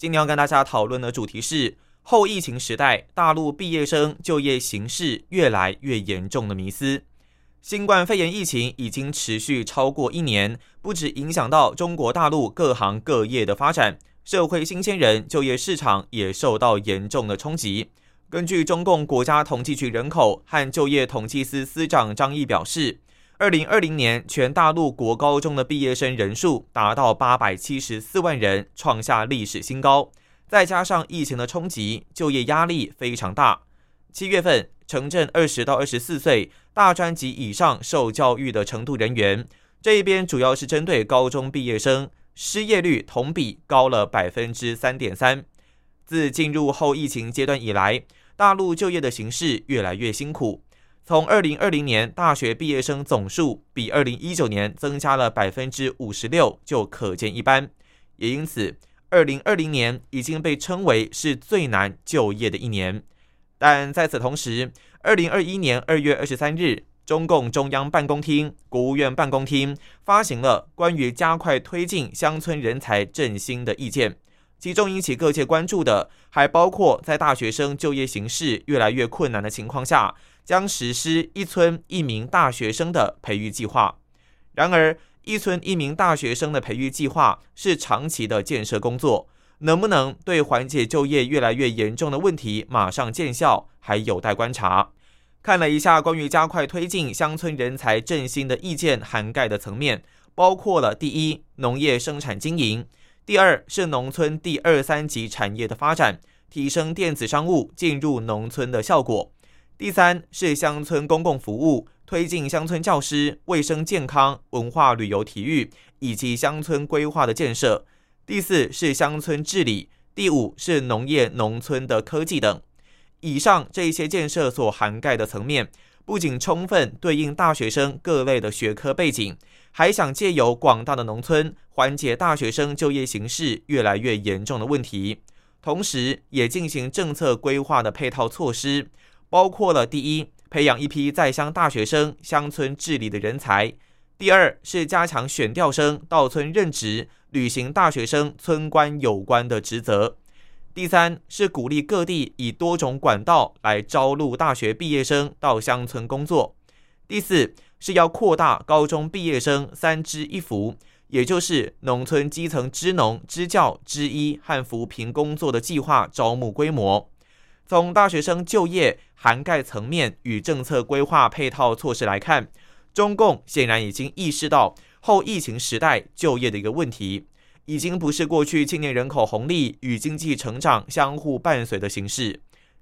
今天要跟大家讨论的主题是后疫情时代大陆毕业生就业形势越来越严重的迷思。新冠肺炎疫情已经持续超过一年，不止影响到中国大陆各行各业的发展，社会新鲜人就业市场也受到严重的冲击。根据中共国家统计局人口和就业统计司司长张毅表示。二零二零年，全大陆国高中的毕业生人数达到八百七十四万人，创下历史新高。再加上疫情的冲击，就业压力非常大。七月份，城镇二十到二十四岁、大专及以上受教育的程度人员，这一边主要是针对高中毕业生，失业率同比高了百分之三点三。自进入后疫情阶段以来，大陆就业的形势越来越辛苦。从二零二零年大学毕业生总数比二零一九年增加了百分之五十六，就可见一斑。也因此，二零二零年已经被称为是最难就业的一年。但在此同时，二零二一年二月二十三日，中共中央办公厅、国务院办公厅发行了关于加快推进乡村人才振兴的意见，其中引起各界关注的，还包括在大学生就业形势越来越困难的情况下。将实施一村一名大学生的培育计划。然而，一村一名大学生的培育计划是长期的建设工作，能不能对缓解就业越来越严重的问题马上见效，还有待观察。看了一下关于加快推进乡村人才振兴的意见，涵盖的层面包括了：第一，农业生产经营；第二，是农村第二三级产业的发展，提升电子商务进入农村的效果。第三是乡村公共服务，推进乡村教师、卫生健康、文化旅游体育以及乡村规划的建设。第四是乡村治理，第五是农业农村的科技等。以上这些建设所涵盖的层面，不仅充分对应大学生各类的学科背景，还想借由广大的农村缓解大学生就业形势越来越严重的问题，同时也进行政策规划的配套措施。包括了第一，培养一批在乡大学生、乡村治理的人才；第二是加强选调生到村任职，履行大学生村官有关的职责；第三是鼓励各地以多种管道来招录大学毕业生到乡村工作；第四是要扩大高中毕业生三支一扶，也就是农村基层支农、支教、支医和扶贫工作的计划招募规模。从大学生就业涵盖层面与政策规划配套措施来看，中共显然已经意识到后疫情时代就业的一个问题，已经不是过去青年人口红利与经济成长相互伴随的形式，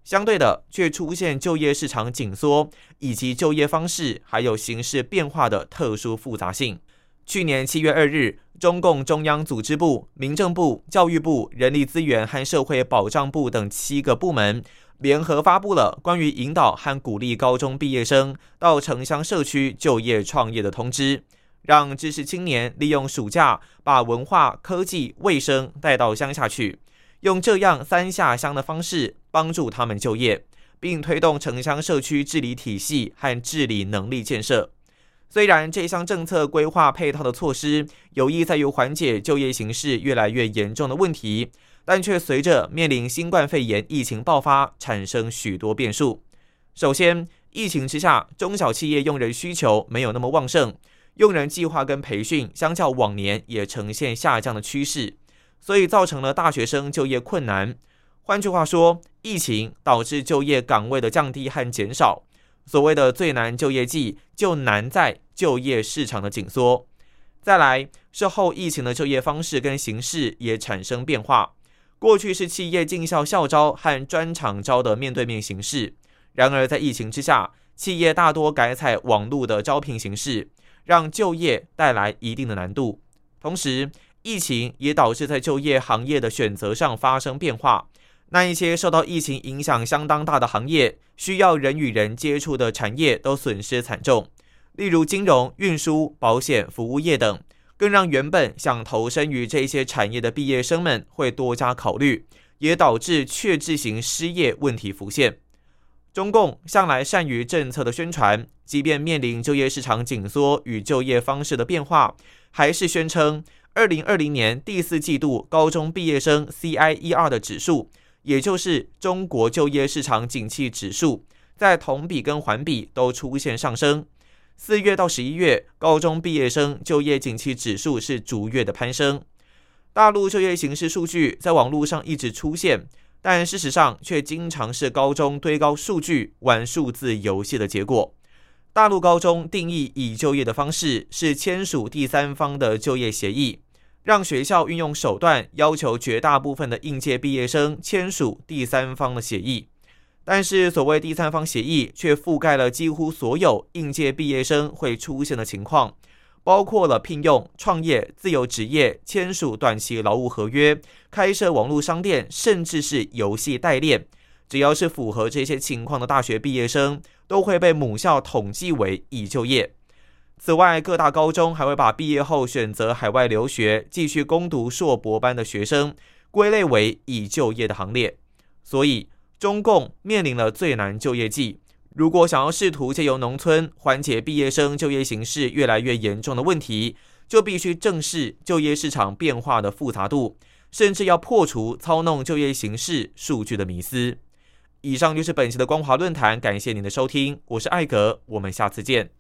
相对的却出现就业市场紧缩以及就业方式还有形势变化的特殊复杂性。去年七月二日，中共中央组织部、民政部、教育部、人力资源和社会保障部等七个部门联合发布了关于引导和鼓励高中毕业生到城乡社区就业创业的通知，让知识青年利用暑假把文化、科技、卫生带到乡下去，用这样三下乡的方式帮助他们就业，并推动城乡社区治理体系和治理能力建设。虽然这项政策规划配套的措施有意在于缓解就业形势越来越严重的问题，但却随着面临新冠肺炎疫情爆发，产生许多变数。首先，疫情之下，中小企业用人需求没有那么旺盛，用人计划跟培训相较往年也呈现下降的趋势，所以造成了大学生就业困难。换句话说，疫情导致就业岗位的降低和减少。所谓的最难就业季，就难在就业市场的紧缩。再来是后疫情的就业方式跟形式也产生变化。过去是企业进校校招和专场招的面对面形式，然而在疫情之下，企业大多改采网络的招聘形式，让就业带来一定的难度。同时，疫情也导致在就业行业的选择上发生变化。那一些受到疫情影响相当大的行业，需要人与人接触的产业都损失惨重，例如金融、运输、保险、服务业等，更让原本想投身于这些产业的毕业生们会多加考虑，也导致确置型失业问题浮现。中共向来善于政策的宣传，即便面临就业市场紧缩与就业方式的变化，还是宣称二零二零年第四季度高中毕业生 CIER 的指数。也就是中国就业市场景气指数，在同比跟环比都出现上升。四月到十一月，高中毕业生就业景气指数是逐月的攀升。大陆就业形势数据在网络上一直出现，但事实上却经常是高中堆高数据、玩数字游戏的结果。大陆高中定义已就业的方式是签署第三方的就业协议。让学校运用手段要求绝大部分的应届毕业生签署第三方的协议，但是所谓第三方协议却覆盖了几乎所有应届毕业生会出现的情况，包括了聘用、创业、自由职业、签署短期劳务合约、开设网络商店，甚至是游戏代练，只要是符合这些情况的大学毕业生，都会被母校统计为已就业。此外，各大高中还会把毕业后选择海外留学、继续攻读硕博班的学生归类为已就业的行列。所以，中共面临了最难就业季。如果想要试图借由农村缓解毕业生就业形势越来越严重的问题，就必须正视就业市场变化的复杂度，甚至要破除操弄就业形势数据的迷思。以上就是本期的光华论坛，感谢您的收听，我是艾格，我们下次见。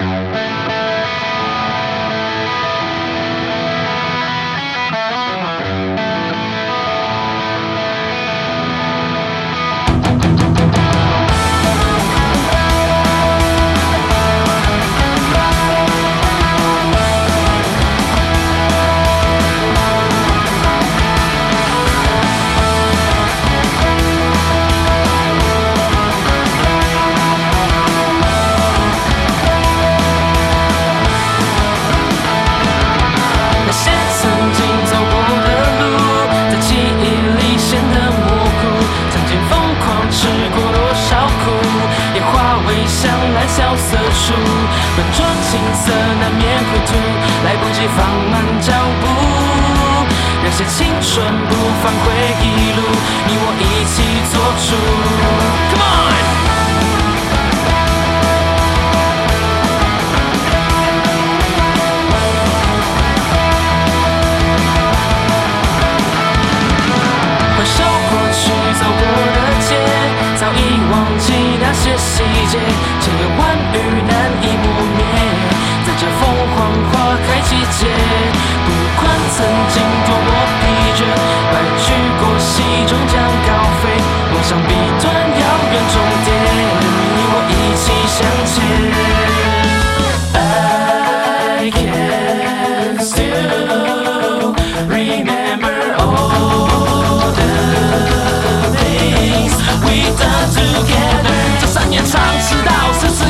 这三年常迟到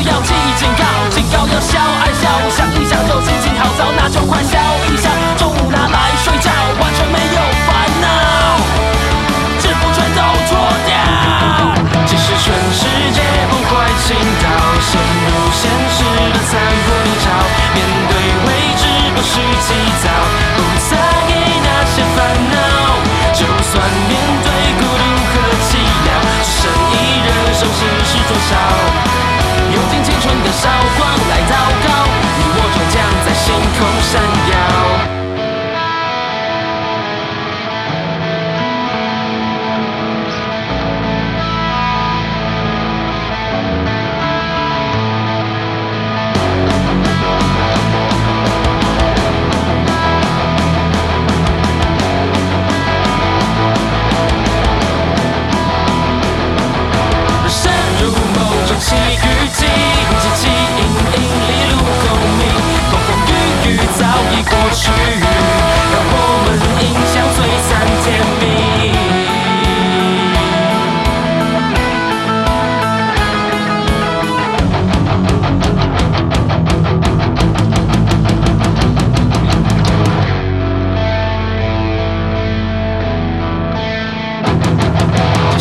要记警告要笑爱笑想一想就心情好拿笑一笑中午拿来睡觉完全没有烦恼全都掉全世界不陷入现实的残酷泥沼面对未知不需其糟不在意那些烦恼就算空闪耀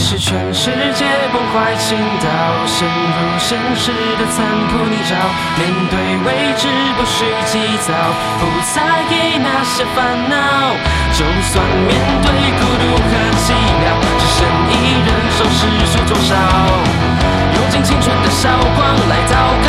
是全世界崩坏倾倒，陷入现实的残酷泥沼。面对未知，不需急躁，不在意那些烦恼。就算面对孤独和寂寥，只剩一人，收世俗多少？用尽青春的韶光来祷告，